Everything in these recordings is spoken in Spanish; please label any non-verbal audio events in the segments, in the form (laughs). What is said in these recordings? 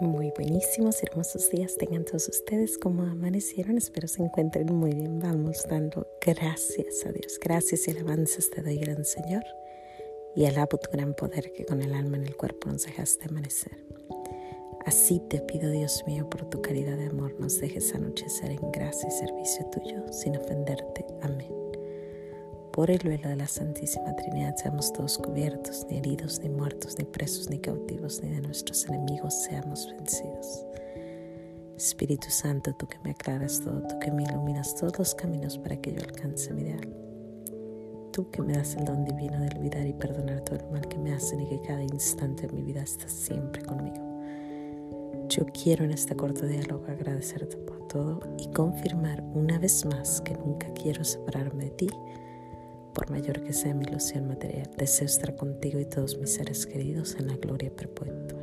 Muy buenísimos, hermosos días tengan todos ustedes como amanecieron. Espero se encuentren muy bien. Vamos dando gracias a Dios. Gracias y alabanzas te doy, gran Señor. Y alabo tu gran poder que con el alma en el cuerpo nos dejaste amanecer. Así te pido, Dios mío, por tu caridad de amor, nos dejes anochecer en gracia y servicio tuyo, sin ofenderte. Amén. Por el velo de la Santísima Trinidad seamos todos cubiertos, ni heridos, ni muertos, ni presos, ni cautivos, ni de nuestros enemigos seamos vencidos. Espíritu Santo, tú que me aclaras todo, tú que me iluminas todos los caminos para que yo alcance mi ideal. Tú que me das el don divino de olvidar y perdonar todo el mal que me hacen y que cada instante de mi vida estás siempre conmigo. Yo quiero en este corto diálogo agradecerte por todo y confirmar una vez más que nunca quiero separarme de ti por mayor que sea mi ilusión material. Deseo estar contigo y todos mis seres queridos en la gloria perpetua.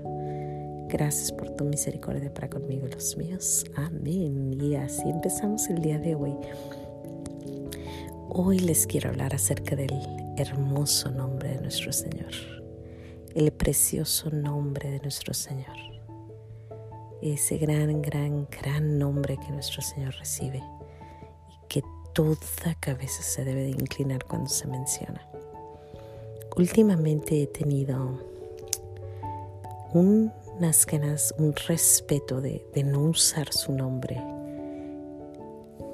Gracias por tu misericordia para conmigo y los míos. Amén. Y así empezamos el día de hoy. Hoy les quiero hablar acerca del hermoso nombre de nuestro Señor, el precioso nombre de nuestro Señor, ese gran, gran, gran nombre que nuestro Señor recibe toda cabeza se debe de inclinar cuando se menciona. Últimamente he tenido unas ganas, un respeto de, no usar su nombre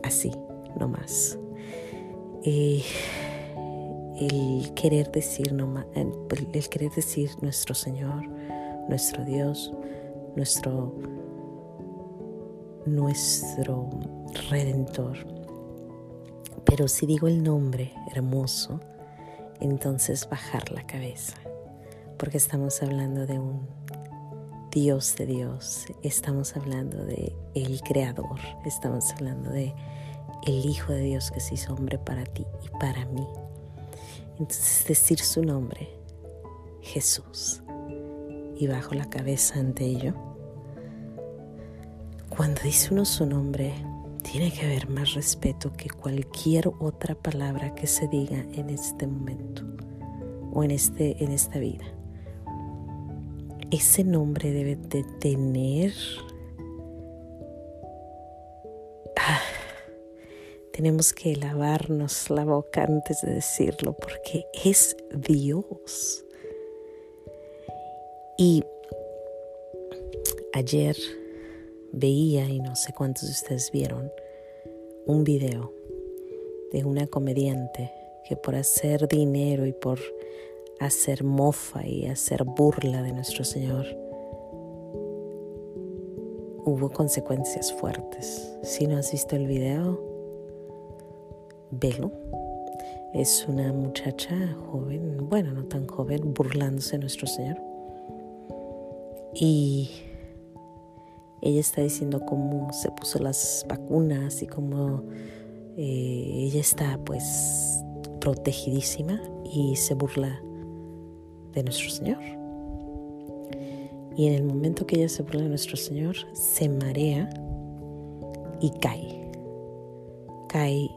así, no más. Eh, el querer decir el querer decir nuestro Señor, nuestro Dios, nuestro nuestro redentor pero si digo el nombre hermoso, entonces bajar la cabeza, porque estamos hablando de un Dios de Dios, estamos hablando de el Creador, estamos hablando de el Hijo de Dios que se hizo hombre para ti y para mí. Entonces decir su nombre, Jesús, y bajo la cabeza ante ello, cuando dice uno su nombre, tiene que haber más respeto que cualquier otra palabra que se diga en este momento o en, este, en esta vida. Ese nombre debe de tener... Ah, tenemos que lavarnos la boca antes de decirlo porque es Dios. Y ayer veía, y no sé cuántos de ustedes vieron, un video de una comediante que por hacer dinero y por hacer mofa y hacer burla de nuestro Señor, hubo consecuencias fuertes. Si no has visto el video, velo. Es una muchacha joven, bueno, no tan joven, burlándose de nuestro Señor. Y ella está diciendo cómo se puso las vacunas y cómo eh, ella está pues protegidísima y se burla de nuestro Señor. Y en el momento que ella se burla de nuestro Señor, se marea y cae. Cae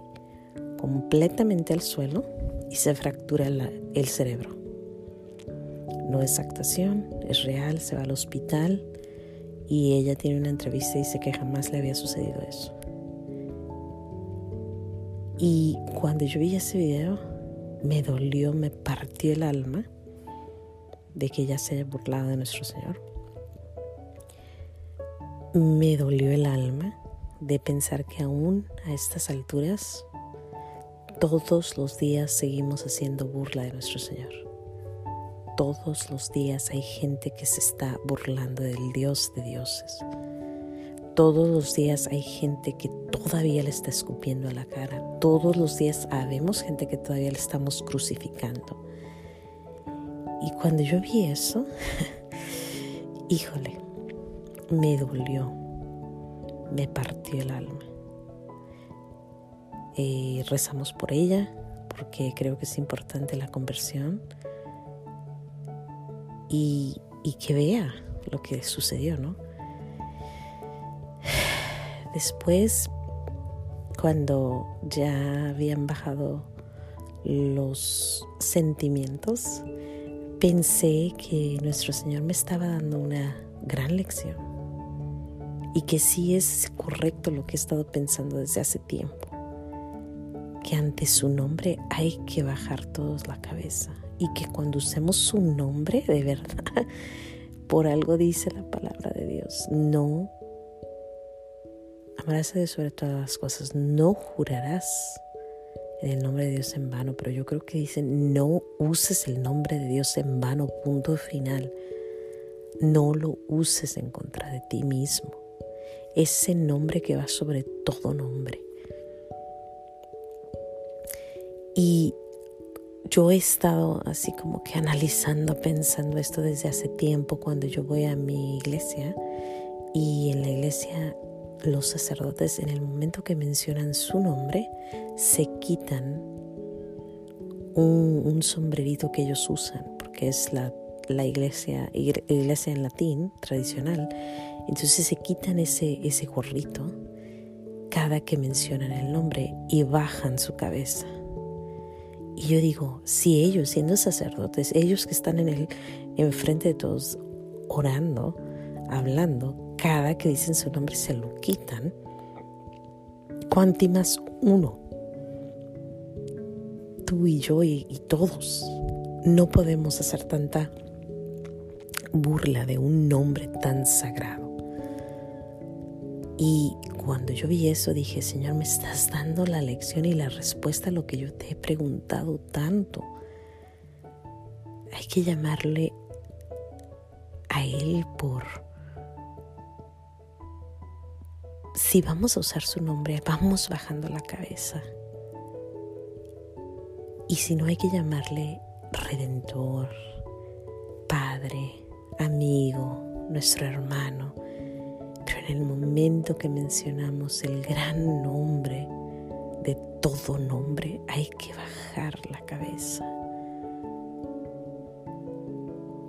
completamente al suelo y se fractura el cerebro. No es actuación, es real, se va al hospital y ella tiene una entrevista y dice que jamás le había sucedido eso. Y cuando yo vi ese video, me dolió, me partió el alma de que ella se haya burlado de nuestro Señor. Me dolió el alma de pensar que aún a estas alturas todos los días seguimos haciendo burla de nuestro Señor todos los días hay gente que se está burlando del Dios de dioses. Todos los días hay gente que todavía le está escupiendo a la cara. Todos los días habemos gente que todavía le estamos crucificando. Y cuando yo vi eso, (laughs) híjole, me dolió, me partió el alma. Eh, rezamos por ella porque creo que es importante la conversión y, que vea lo que sucedió, ¿no? Después, cuando ya habían bajado los sentimientos, pensé que nuestro Señor me estaba dando una gran lección. y que sí es correcto lo que he estado pensando desde hace tiempo, que ante su nombre hay que bajar todos la cabeza y que cuando usemos su nombre de verdad, (laughs) por algo dice la palabra de Dios, no amarás Dios sobre todas las cosas, no jurarás en el nombre de Dios en vano, pero yo creo que dice no uses el nombre de Dios en vano, punto final. No lo uses en contra de ti mismo. Ese nombre que va sobre todo nombre. Y yo he estado así como que analizando, pensando esto desde hace tiempo cuando yo voy a mi iglesia y en la iglesia los sacerdotes en el momento que mencionan su nombre se quitan un, sombrerito que ellos usan porque es la, la, iglesia, iglesia en latín tradicional. Entonces se quitan ese, ese gorrito cada que mencionan el nombre y bajan su cabeza. Y yo digo, si ellos, siendo sacerdotes, ellos que están en el enfrente de todos orando, hablando, cada que dicen su nombre se lo quitan, cuánti más uno, tú y yo y todos, no podemos hacer tanta burla de un nombre tan sagrado. Y cuando yo vi eso dije, Señor, me estás dando la lección y la respuesta a lo que yo te he preguntado tanto. Hay que llamarle a Él por... Si vamos a usar su nombre, vamos bajando la cabeza. Y si no hay que llamarle Redentor, Padre, amigo, nuestro hermano, en el momento que mencionamos el gran nombre de todo nombre, hay que bajar la cabeza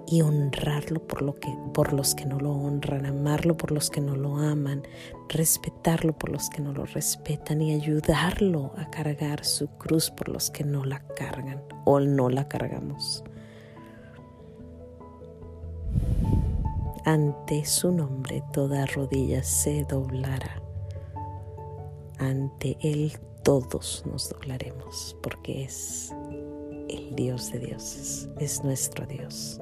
y honrarlo por, lo que, por los que no lo honran, amarlo por los que no lo aman, respetarlo por los que no lo respetan y ayudarlo a cargar su cruz por los que no la cargan o no la cargamos. Ante su nombre toda rodilla se doblará. Ante Él todos nos doblaremos porque es el Dios de dioses, es nuestro Dios,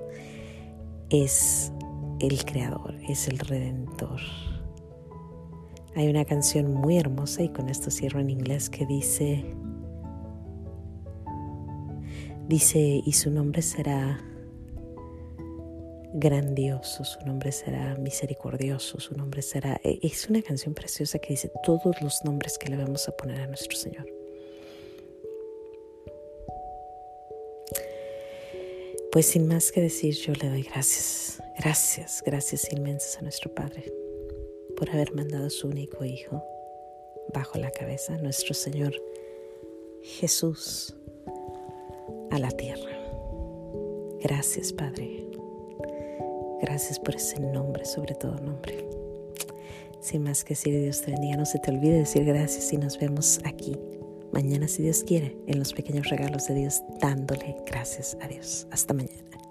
es el Creador, es el Redentor. Hay una canción muy hermosa y con esto cierro en inglés que dice, dice, y su nombre será grandioso, su nombre será misericordioso, su nombre será... E, es una canción preciosa que dice todos los nombres que le vamos a poner a nuestro Señor. Pues sin más que decir, yo le doy gracias, gracias, gracias inmensas a nuestro Padre por haber mandado a su único Hijo bajo la cabeza, nuestro Señor Jesús, a la tierra. Gracias, Padre. Gracias por ese nombre, sobre todo nombre. Sin más que decir, Dios te bendiga. No se te olvide decir gracias y nos vemos aquí mañana, si Dios quiere, en los pequeños regalos de Dios, dándole gracias a Dios. Hasta mañana.